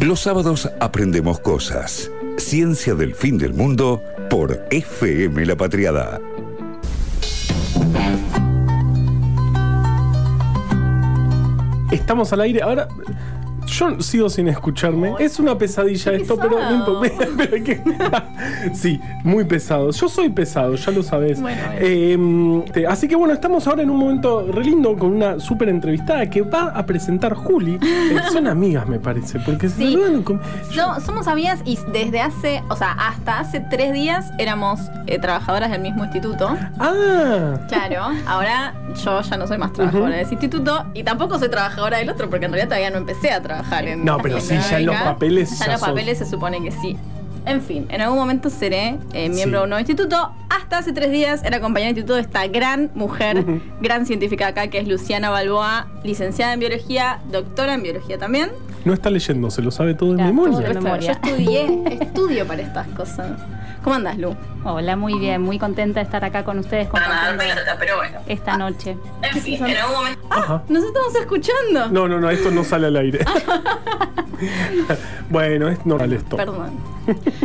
Los sábados aprendemos cosas. Ciencia del fin del mundo por FM La Patriada. Estamos al aire. Ahora, yo sigo sin escucharme. Es una pesadilla esto, pero no importa. Pero que- sí, muy pesado. Yo soy pesado, ya lo sabes. Bueno. Eh, te- así que bueno, estamos ahora en un momento re lindo con una súper entrevistada que va a presentar Juli. Eh, son amigas, me parece, porque se Sí. saludan con- No, somos amigas y desde hace, o sea, hasta hace tres días éramos eh, trabajadoras del mismo instituto. Ah, Claro, ahora yo ya no soy más trabajadora de ese instituto y tampoco soy trabajadora del otro porque en realidad todavía no empecé a trabajar en No, pero sí, ya en los papeles Ya ya en los sos. papeles se supone que sí. En fin, en algún momento seré eh, miembro Sí. de un nuevo instituto. Hasta hace tres días era compañera de instituto de esta gran mujer, gran científica acá, que es Luciana Balboa, licenciada en biología, doctora en biología también. no está leyendo, se lo sabe todo Ya, memoria. Yo memoria. estudié, estudio para estas cosas. ¿Cómo andas, Lu? Hola, muy bien, muy contenta de estar acá con ustedes compartiendo pero bueno. esta noche. En fin, en algún momento. Ajá. Nos estamos escuchando. No, no, no, esto no sale al aire. bueno, es normal esto. Perdón.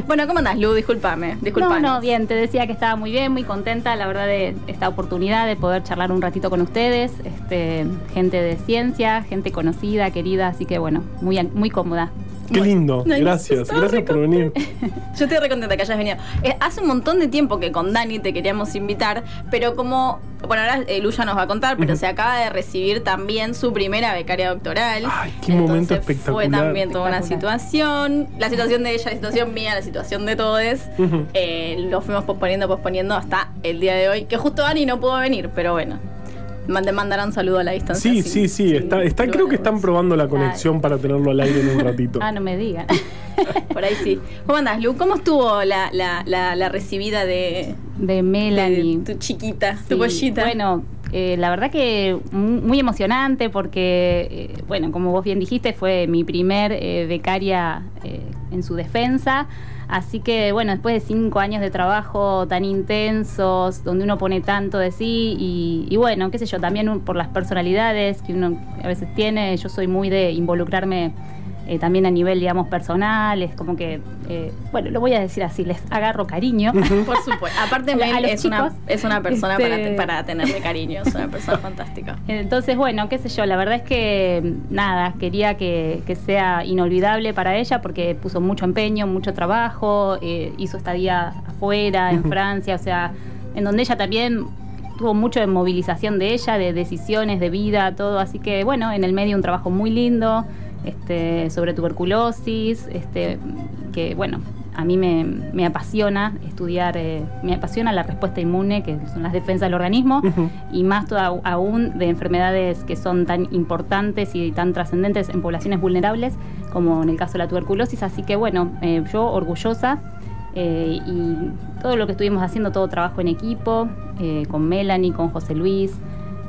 bueno, ¿cómo andás, Lu? Discúlpame. No, Disculpame. no, bien, te decía que estaba muy bien, muy contenta, la verdad, de esta oportunidad de poder charlar un ratito con ustedes, este, gente de ciencia, gente conocida, querida, así que bueno, muy, muy cómoda. Qué lindo, gracias, gracias por venir. Yo estoy re contenta que hayas venido. Eh, hace un montón de tiempo que con Dani te queríamos invitar, pero como. Bueno, ahora eh, Lu ya nos va a contar, pero se acaba de recibir también su primera becaria doctoral. Ay, qué momento Entonces Fue espectacular. también toda una Espectacular. situación. La situación de ella, la situación mía, la situación de todos. Eh, lo fuimos posponiendo, posponiendo hasta el día de hoy. Que justo Dani no pudo venir, pero bueno. Mande mandará un saludo a la distancia. Sí, sin- sí, sí, está, está, creo que están probando la conexión para tenerlo al aire en un ratito. Ah, no me digan. Por ahí sí. ¿Cómo andás, Lu? ¿Cómo estuvo la, la, la, la recibida de, De de Melanie. tu chiquita, Sí, tu pollita? Bueno, eh, la verdad que mu- muy emocionante porque, eh, bueno, como vos bien dijiste, fue mi primer eh, becaria eh, en su defensa. Así que, bueno, después de cinco años de trabajo tan intensos, donde uno pone tanto de sí y, y bueno, qué sé yo, también por las personalidades que uno a veces tiene, yo soy muy de involucrarme eh, también a nivel, digamos, personal, es como que, eh, bueno, lo voy a decir así, les agarro cariño. Por supuesto. Aparte, A es una, es una persona para, este- para tenerle cariño, es una persona fantástica. Entonces, bueno, qué sé yo, la verdad es que nada, quería que, que sea inolvidable para ella porque puso mucho empeño, mucho trabajo, eh, hizo estadía afuera, en Francia, o sea, en donde ella también tuvo mucho de movilización de ella, de decisiones, de vida, todo, así que bueno, en el medio un trabajo muy lindo este, sobre tuberculosis, este, que bueno, a mí me, me apasiona estudiar, eh, me apasiona la respuesta inmune, que son las defensas del organismo, y más toda- aún de enfermedades que son tan importantes y tan trascendentes en poblaciones vulnerables, como en el caso de la tuberculosis. Así que bueno, eh, yo orgullosa eh, y todo lo que estuvimos haciendo, todo trabajo en equipo, eh, con Melanie, con José Luis.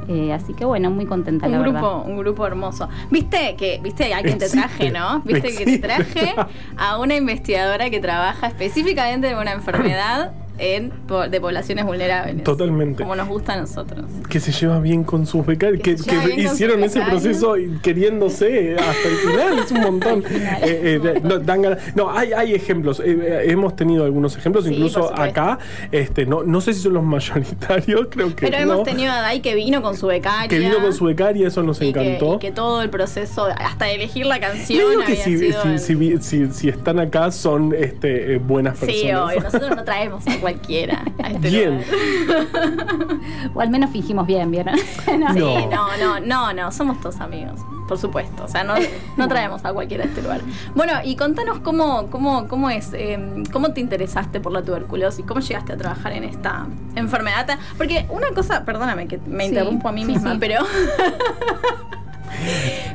Eh, así que bueno, muy contenta Un la grupo, verdad. un grupo hermoso. ¿Viste que, viste a quién te traje, no? ¿Viste que te traje a una investigadora que trabaja específicamente en una enfermedad en, de poblaciones vulnerables? Totalmente. Como nos gusta a nosotros. Que se lleva bien con sus becarios, que, hicieron ese proceso queriéndose hasta el final, es un montón. final. Eh, eh, no, dan ganas- no, hay, hay ejemplos, eh, eh, hemos tenido algunos ejemplos, Sí, incluso acá, este, no, no sé si son los mayoritarios, creo que Pero no. hemos tenido a Dai que vino con su becaria. que vino con su becaria, eso nos y que, encantó. y que todo el proceso, hasta elegir la Yo canción, digo que había si, si, están acá son este, eh, buenas Sí, personas. obvio, nosotros no traemos cualquiera a este Bien. O al menos fingimos bien, ¿vieron? No. Sí, No. no, no, no, somos todos amigos, por supuesto. O sea, no, no traemos a cualquiera a este lugar. Bueno, y contanos cómo, cómo, cómo es, eh, cómo te interesaste por la tuberculosis, cómo llegaste a trabajar en esta enfermedad. Porque una cosa, perdóname que me Sí, interrumpo a mí misma, sí. pero.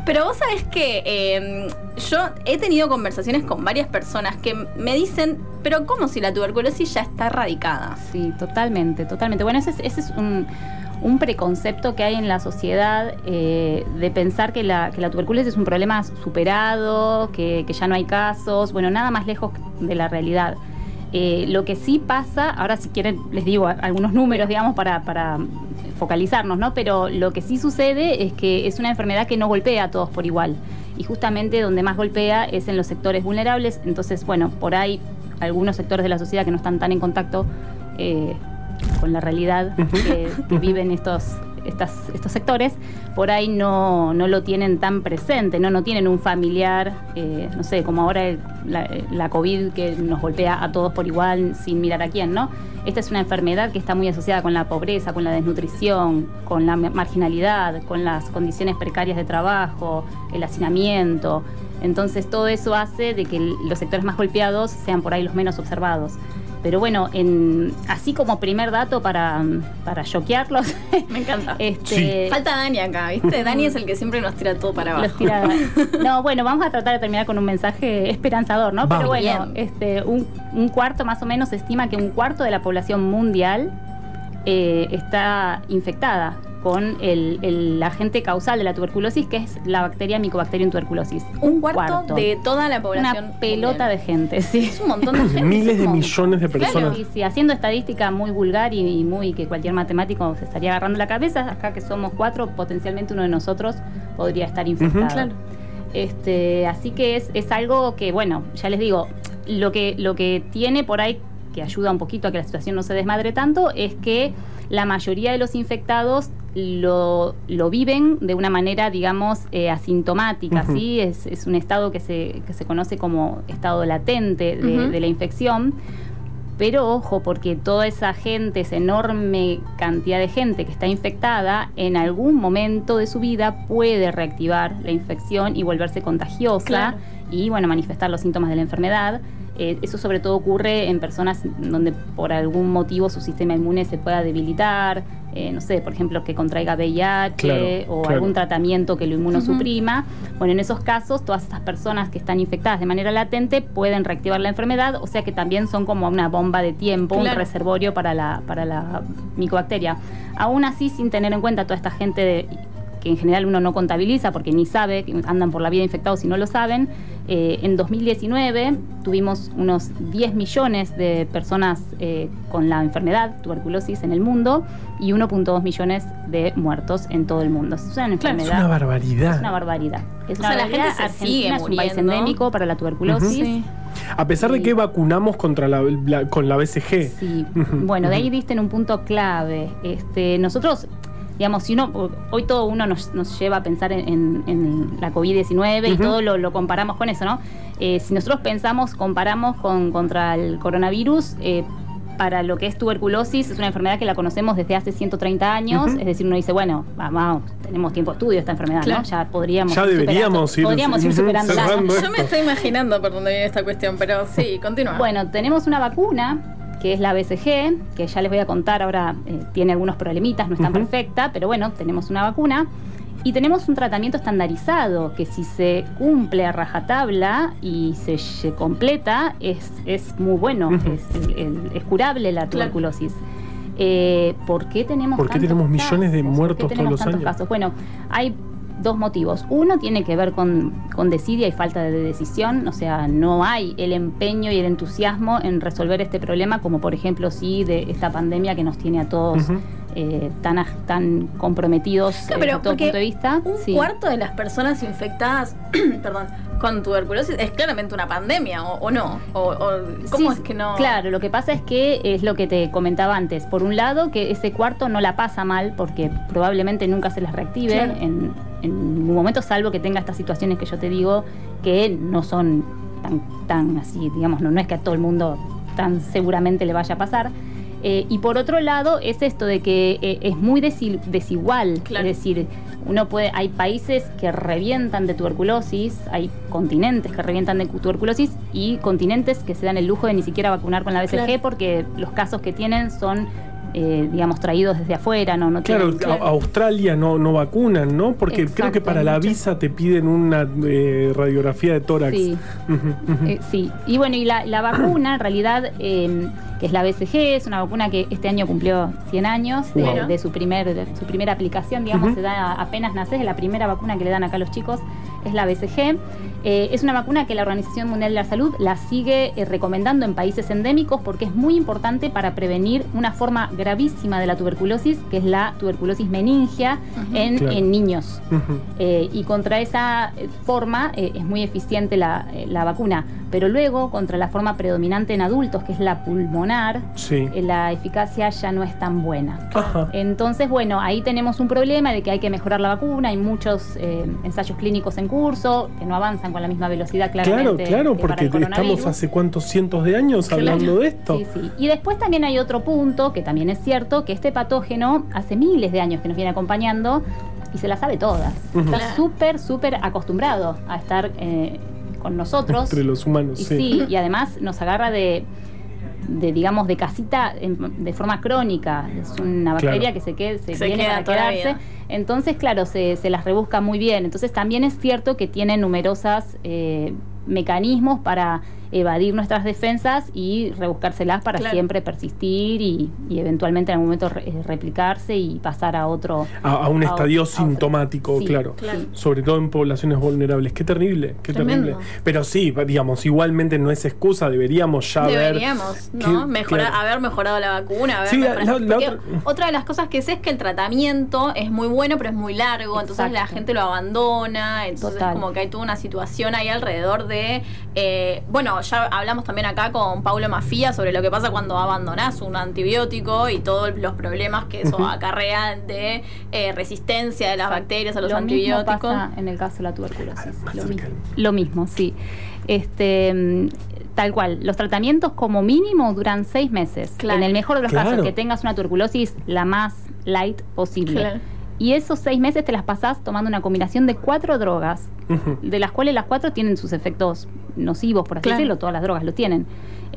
Pero vos sabés que eh, yo he tenido conversaciones con varias personas que me dicen, pero ¿cómo si la tuberculosis ya está erradicada? Sí, totalmente, totalmente. Bueno, ese es, ese es un, preconcepto que hay en la sociedad eh, de pensar que la, tuberculosis es un problema superado, que, ya no hay casos, bueno, nada más lejos de la realidad. Eh, lo que sí pasa, ahora si quieren les digo algunos números, digamos, para, para focalizarnos, ¿no? Pero lo que sí sucede es que es una enfermedad que no golpea a todos por igual. Y justamente donde más golpea es en los sectores vulnerables. Entonces, bueno, por ahí algunos sectores de la sociedad que no están tan en contacto eh, con la realidad que, que viven estos estos sectores, por ahí no, no, lo tienen tan presente, no, no tienen un familiar, eh, no sé, como ahora la, la, COVID que nos golpea a todos por igual sin mirar a quién, ¿no? Esta es una enfermedad que está muy asociada con la pobreza, con la desnutrición, con la marginalidad, con las condiciones precarias de trabajo, el hacinamiento. Entonces todo eso hace de que los sectores más golpeados sean por ahí los menos observados. Pero bueno, en, así como primer dato para, para choquearlos. Me encanta. Este, sí. Falta Dani acá, ¿viste? Dani es el que siempre nos tira todo para abajo. Tira, no, bueno, vamos a tratar de terminar con un mensaje esperanzador, ¿no? Vamos. Pero bueno, este, un, un, cuarto más o menos se estima que un cuarto de la población mundial eh, está infectada con el, el, agente causal de la tuberculosis, que es la bacteria Mycobacterium tuberculosis. Un cuarto, cuarto. de toda la población. Una pelota mundial. de gente, sí. Es un montón de gente. Miles de millones de personas. Claro, y sí, haciendo estadística muy vulgar y, y, muy que cualquier matemático se estaría agarrando la cabeza, acá que somos cuatro, potencialmente uno de nosotros podría estar infectado. Uh -huh, claro. este, así que es, es algo que, bueno, ya les digo, lo que, lo que tiene por ahí que ayuda un poquito a que la situación no se desmadre tanto es que la mayoría de los infectados lo, lo, viven de una manera, digamos, eh, asintomática, uh -huh. ¿sí? Es, es, un estado que se, que se conoce como estado latente de, uh -huh. de, la infección. Pero ojo, porque toda esa gente, esa enorme cantidad de gente que está infectada, en algún momento de su vida puede reactivar la infección y volverse contagiosa claro. y, bueno, manifestar los síntomas de la enfermedad. Eh, eso sobre todo ocurre en personas donde por algún motivo su sistema inmune se pueda debilitar, eh, no sé, por ejemplo, que contraiga VIH claro, o claro. algún tratamiento que lo inmunosuprima. Uh -huh. Bueno, en esos casos, todas estas personas que están infectadas de manera latente pueden reactivar la enfermedad, o sea que también son como una bomba de tiempo, claro. un reservorio para la, para la micobacteria. Aún así, sin tener en cuenta toda esta gente de, que en general uno no contabiliza porque ni sabe, que andan por la vida infectados y no lo saben. Eh, en 2019 tuvimos unos 10 millones de personas eh, con la enfermedad, tuberculosis, en el mundo y 1.2 millones de muertos en todo el mundo. Es una enfermedad. Es una barbaridad. Es una barbaridad. Es o una sea, barbaridad. la gente se Argentina sigue es un país endémico para la tuberculosis. Uh -huh. sí. A pesar de que vacunamos contra la, la, con la BCG. Sí, bueno, de ahí diste en un punto clave. Este, nosotros digamos, si uno, hoy todo uno nos, nos lleva a pensar en, en, en la COVID-19 uh -huh. y todo lo, lo, comparamos con eso, ¿no? Eh, si nosotros pensamos, comparamos con, contra el coronavirus, eh, para lo que es tuberculosis, es una enfermedad que la conocemos desde hace 130 años, uh -huh. es decir, uno dice, bueno, vamos, tenemos tiempo de estudio esta enfermedad, claro. ¿no? Ya podríamos ya deberíamos ir, podríamos ir superando. Yo me estoy imaginando por dónde viene esta cuestión, pero sí, continúa. Bueno, tenemos una vacuna que es la BCG, que ya les voy a contar ahora, eh, tiene algunos problemitas, no es tan uh -huh. perfecta, pero bueno, tenemos una vacuna. Y tenemos un tratamiento estandarizado que si se cumple a rajatabla y se, se completa, es, es, muy bueno, uh -huh. es, el, es, curable la tuberculosis. Claro. Eh, ¿Por qué tenemos, ¿Por qué tenemos millones de muertos todos los años? Casos? Bueno, hay dos motivos. Uno tiene que ver con, con desidia y falta de decisión, o sea, no hay el empeño y el entusiasmo en resolver este problema, como por ejemplo sí de esta pandemia que nos tiene a todos. Eh, tan, tan comprometidos claro, pero desde todo punto de vista. Un sí. cuarto de las personas infectadas, perdón, con tuberculosis es claramente una pandemia, ¿o, o no? O, o, ¿Cómo sí, es que no? Claro, lo que pasa es que es lo que te comentaba antes. Por un lado, que ese cuarto no la pasa mal porque probablemente nunca se les reactive claro. en, en ningún momento, salvo que tenga estas situaciones que yo te digo que no son tan, tan así, digamos, no, no es que a todo el mundo tan seguramente le vaya a pasar. Eh, y por otro lado, es esto de que eh, es muy desigual. Claro. Es decir, uno puede, hay países que revientan de tuberculosis, hay continentes que revientan de tuberculosis y continentes que se dan el lujo de ni siquiera vacunar con la BCG claro. porque los casos que tienen son eh, digamos, traídos desde afuera, no, no Claro, tienen, claro. Australia no, no vacunan, ¿no? Porque Exacto, creo que para la visa te piden una eh, radiografía de tórax. Sí. Uh -huh, uh -huh. Eh, sí. Y bueno, y la, la vacuna, en realidad, eh, que es la BCG, es una vacuna que este año cumplió 100 años de, de su, primer, de su primera aplicación, digamos, uh -huh. se da apenas naces, es la primera vacuna que le dan acá a los chicos. Es la BCG. Eh, es una vacuna que la Organización Mundial de la Salud la sigue eh, recomendando en países endémicos porque es muy importante para prevenir una forma gravísima de la tuberculosis, que es la tuberculosis meningia en, Claro. en niños. Ujú. Eh, y contra esa forma eh, es muy eficiente la, eh, la vacuna. Pero luego, contra la forma predominante en adultos, que es la pulmonar, Sí. eh, la eficacia ya no es tan buena. Ajá. Entonces, bueno, ahí tenemos un problema de que hay que mejorar la vacuna, hay muchos eh, ensayos clínicos en curso que no avanzan con la misma velocidad Claro, claramente. claro, que para porque estamos hace cuántos cientos de años Claro. hablando de esto. Sí, sí. Y después también hay otro punto, que también es cierto, que este patógeno hace miles de años que nos viene acompañando y se la sabe todas. Está Claro. súper, súper acostumbrado a estar eh, con nosotros. Entre los humanos, Y sí. sí, y además nos agarra de, de, digamos, de casita en- de forma crónica. Es una bacteria Claro. que se, quede, se, Se viene queda para quedarse. Entonces, claro, se, se las rebusca muy bien. Entonces, también es cierto que tiene numerosas eh, mecanismos para evadir nuestras defensas y rebuscárselas para Claro. siempre persistir y, y eventualmente en algún momento re- eh, replicarse y pasar a otro. A, a un a- estadio otro. sintomático, Sí, claro. claro. Sobre todo en poblaciones vulnerables. Qué terrible, qué Tremendo. terrible. Pero sí, digamos, igualmente no es excusa, deberíamos ya ver. Deberíamos, ¿no? qué- Mejorar, claro. haber mejorado la vacuna. Haber Sí, la- mejorado- la- otra- otra... de las cosas que sé es que el tratamiento es muy bueno, pero es muy largo. Entonces la gente lo abandona. Entonces, Total. como que hay toda una situación ahí alrededor de. eh, bueno, ya hablamos también acá con Paulo Mafía sobre lo que pasa cuando abandonás un antibiótico y todos los problemas que eso acarrea de eh, resistencia de las bacterias a los Lo mismo antibióticos. pasa en el caso de la tuberculosis. Lo mismo, lo mismo, sí. Este, mm, tal cual. Los tratamientos como mínimo duran seis meses. Claro. En el mejor de los Claro. casos, que tengas una tuberculosis la más light posible. Claro. Y esos seis meses te las pasás tomando una combinación de cuatro drogas, de las cuales las cuatro tienen sus efectos nocivos, por así Claro. decirlo, todas las drogas lo tienen.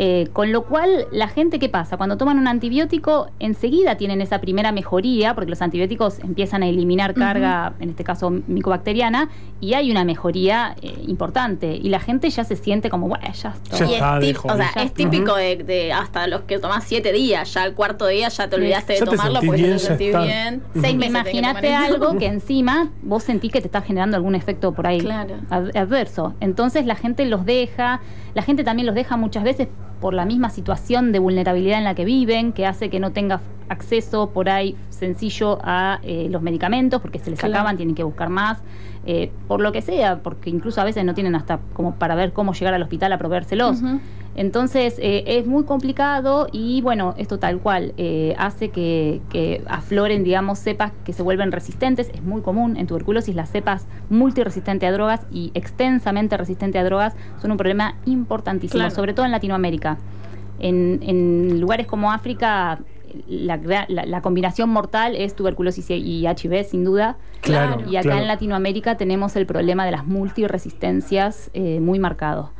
Eh, con lo cual, la gente, ¿qué pasa? Cuando toman un antibiótico, enseguida tienen esa primera mejoría, porque los antibióticos empiezan a eliminar carga, en este caso micobacteriana, y hay una mejoría eh, importante. Y la gente ya se siente como, bueno, ya está. Ya Y está, dejo o sea, es típico de, de hasta los que tomás siete días, ya el cuarto día ya te olvidaste Ya de tomarlo porque te sentís está. bien. Seis meses que tomar eso. algo que encima vos sentís que te está generando algún efecto por ahí Claro. ad- adverso. Entonces la gente los deja, la gente también los deja muchas veces por la misma situación de vulnerabilidad en la que viven, que hace que no tenga acceso por ahí sencillo a eh, los medicamentos, porque se les Claro. acaban, tienen que buscar más, eh, por lo que sea, porque incluso a veces no tienen hasta como para ver cómo llegar al hospital a proveérselos. Entonces eh, es muy complicado y bueno, esto tal cual eh, hace que, que afloren, digamos, cepas que se vuelven resistentes. Es muy común en tuberculosis las cepas multiresistentes a drogas y extensamente resistentes a drogas son un problema importantísimo, Claro. sobre todo en Latinoamérica. En, en lugares como África, la, la- la combinación mortal es tuberculosis y, HIV, sin duda. Claro. Y acá claro. en Latinoamérica tenemos el problema de las multiresistencias eh, muy marcado.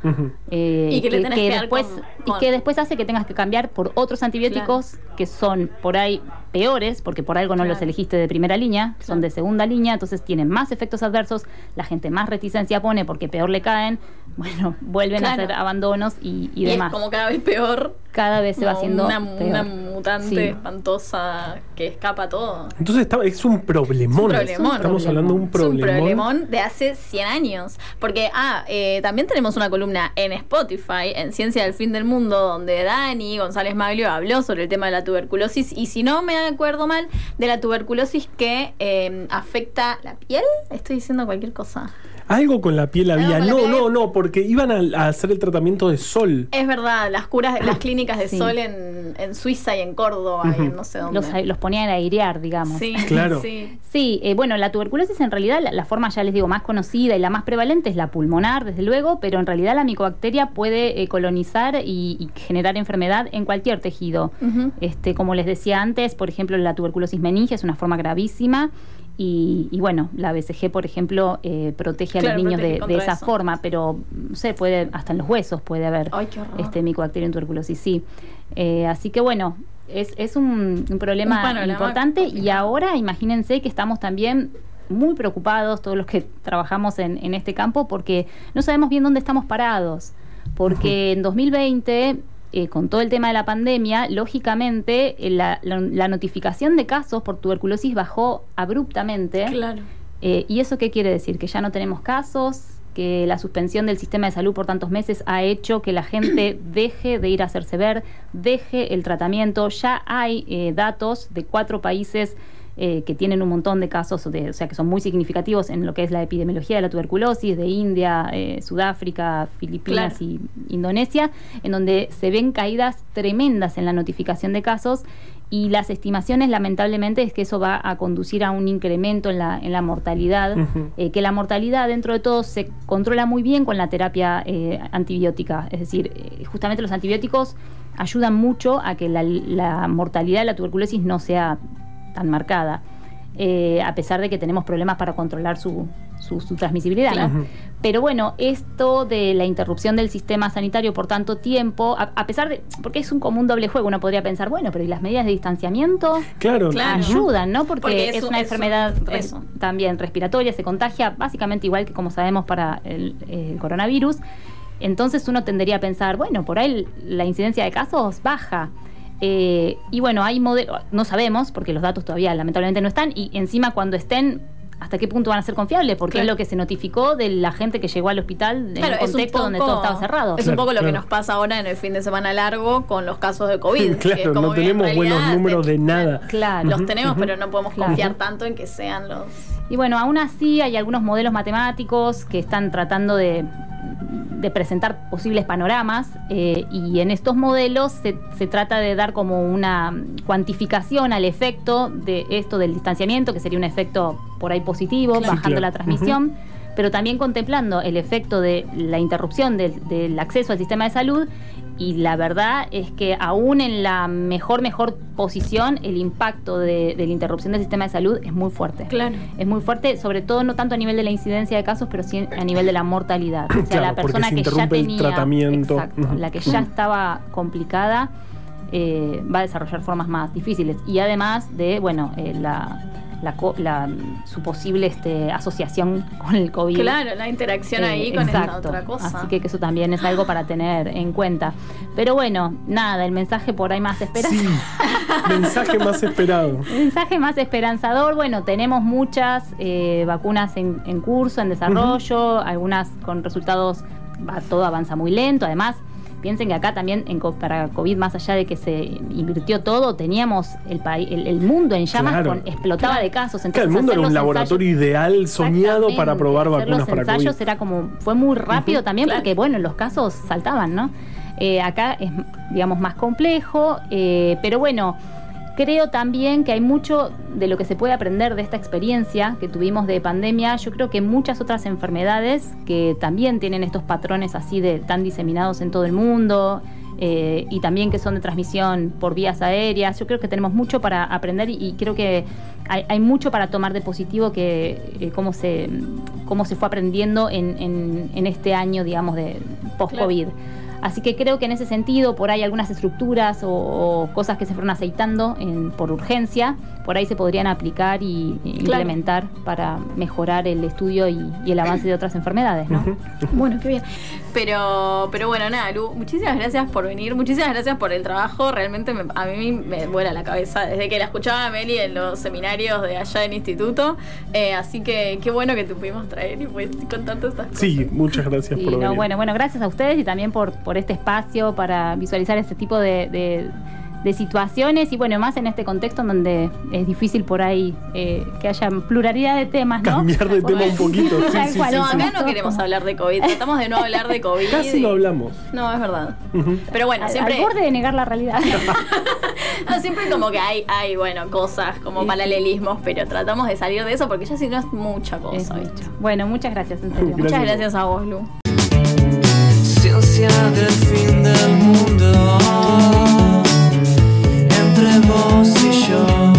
Eh, Y que le tenés que después con- y que después hace que tengas que cambiar por otros antibióticos que son por ahí peores porque por algo no Claro. los elegiste de primera línea son de segunda línea entonces tienen más efectos adversos la gente más reticencia pone porque peor le caen bueno vuelven Claro. a hacer abandonos y, y Y, es como cada vez peor. cada vez se va haciendo una, peor. una mutante Sí. espantosa que escapa todo. Entonces está- es un problemón. Es un problemón. Estamos hablando de un Es un problemón. problemón de hace 100 años. Porque, ah, eh, también tenemos una columna en Spotify, en Ciencia del Fin del Mundo, donde Dani González Maglio habló sobre el tema de la tuberculosis. Y si no me acuerdo mal, de la tuberculosis que eh, afecta la piel. Estoy diciendo cualquier cosa. Algo con la piel había. No, piel. no, no, porque iban a, a hacer el tratamiento de sol. Es verdad, las curas, las clínicas de Sí. sol en, en Suiza y en Córdoba y en no sé dónde. los, los ponían a airear digamos Sí, Claro. sí. Sí, eh, bueno, la tuberculosis en realidad, la, la forma ya les digo más conocida y la más prevalente es la pulmonar, desde luego, pero en realidad la micobacteria puede eh, colonizar y, y generar enfermedad en cualquier tejido. Este, como les decía antes, por ejemplo, la tuberculosis meningia es una forma gravísima. Y, y bueno, la BCG, por ejemplo, eh, protege a Claro, los niños de, esa eso. forma, pero no sé, puede, hasta en los huesos puede haber Ay, este micobacteria en tuberculosis, sí. Eh, así que bueno, es, es un, un problema Un importante y ahora imagínense que estamos también muy preocupados, todos los que trabajamos en, en este campo, porque no sabemos bien dónde estamos parados. Porque en 2020, eh, con todo el tema de la pandemia, lógicamente eh, la, la- la notificación de casos por tuberculosis bajó abruptamente. Claro. Eh, ¿Y eso qué quiere decir? Que ya no tenemos casos, que la suspensión del sistema de salud por tantos meses ha hecho que la gente deje de ir a hacerse ver, deje el tratamiento. Ya hay eh, datos de cuatro países eh, que tienen un montón de casos, de, o sea, que son muy significativos en lo que es la epidemiología de la tuberculosis, de India, eh, Sudáfrica, Filipinas y Indonesia, en donde se ven caídas tremendas en la notificación de casos y las estimaciones lamentablemente es que eso va a conducir a un incremento en la, en la mortalidad, eh, que la mortalidad dentro de todo se controla muy bien con la terapia antibiótica, es decir, justamente los antibióticos ayudan mucho a que la, la mortalidad de la tuberculosis no sea tan marcada, eh, a pesar de que tenemos problemas para controlar su, su, transmisibilidad. Pero bueno, esto de la interrupción del sistema sanitario por tanto tiempo, a, pesar de, porque es un común doble juego, uno podría pensar, bueno, pero ¿y las medidas de distanciamiento? Claro, ayudan, ¿no? Porque, es, una enfermedad también respiratoria, se contagia básicamente igual que como sabemos para el coronavirus. Entonces uno tendería a pensar, bueno, por ahí la incidencia de casos baja. Eh, y bueno, hay modelos, no sabemos, porque los datos todavía lamentablemente no están, y encima cuando estén, ¿hasta qué punto van a ser confiables? Porque es lo que se notificó de la gente que llegó al hospital en un contexto donde todo estaba cerrado. Es un poco lo que nos pasa ahora en el fin de semana largo con los casos de COVID. Claro, no tenemos buenos números de nada. Claro. Los tenemos, pero no podemos confiar tanto en que sean los... Y bueno, aún así hay algunos modelos matemáticos que están tratando de de presentar posibles panoramas eh, y en estos modelos se, trata de dar como una cuantificación al efecto de esto del distanciamiento, que sería un efecto por ahí positivo, bajando la transmisión, pero también contemplando el efecto de la interrupción del acceso al sistema de salud y la verdad es que aún en la mejor, mejor posición, el impacto de, la interrupción del sistema de salud es muy fuerte. Claro. Es muy fuerte, sobre todo no tanto a nivel de la incidencia de casos, pero sí a nivel de la mortalidad. O sea, la persona que ya tenía. tratamiento. Exacto, la que ya estaba complicada. Eh, va a desarrollar formas más difíciles. Y además de, bueno, eh, la, la, su posible este, asociación con el COVID. Claro, la interacción ahí eh, con esta otra cosa. Así que, eso también es algo para tener en cuenta. Pero bueno, nada, el mensaje por ahí más esperanzador. Sí, mensaje más esperado. mensaje más esperanzador. Bueno, tenemos muchas eh, vacunas en, curso, en desarrollo, algunas con resultados, todo avanza muy lento. Además, Piensen que acá también en, para COVID, más allá de que se invirtió todo, teníamos el, el, mundo en llamas con, explotaba de casos. Entonces, el mundo era un laboratorio ideal soñado para probar vacunas para COVID. Los ensayos era como, fue muy rápido también porque, bueno, los casos saltaban, ¿no? Eh, acá es, digamos, más complejo, eh, pero bueno, Creo también que hay mucho de lo que se puede aprender de esta experiencia que tuvimos de pandemia. Yo creo que muchas otras enfermedades que también tienen estos patrones así de tan diseminados en todo el mundo eh, y también que son de transmisión por vías aéreas. Yo creo que tenemos mucho para aprender y, creo que hay, mucho para tomar de positivo que eh, cómo se cómo se fue aprendiendo en, en, este año, digamos, de post-COVID. Así que creo que en ese sentido, por ahí algunas estructuras o, cosas que se fueron aceitando por urgencia, por ahí se podrían aplicar y, implementar para mejorar el estudio y, el avance de otras enfermedades, ¿no? Bueno, qué bien. Pero, pero bueno, nada, Lu, muchísimas gracias por venir, muchísimas gracias por el trabajo. Realmente a mí me vuela la cabeza desde que la escuchaba a Meli en los seminarios de allá en instituto. Eh, así que qué bueno que te pudimos traer y pues, contar todas estas cosas. Sí, muchas gracias por venir. Bueno, bueno, gracias a ustedes y también por, por este espacio para visualizar este tipo de de situaciones y bueno, más en este contexto en donde es difícil por ahí eh, que haya pluralidad de temas, ¿no? Cambiar de tema un poquito. Sí, sí, no, acá no queremos hablar de COVID, tratamos de no hablar de COVID. Casi no hablamos. No, es verdad. Pero bueno, siempre... Al borde de negar la realidad. no, siempre como que hay, hay, bueno, cosas como paralelismos, pero tratamos de salir de eso porque ya si no es mucha cosa. Bueno, muchas gracias, en serio. Muchas gracias a vos, Lu. Ciencia del fin del mundo. entre vos y yo.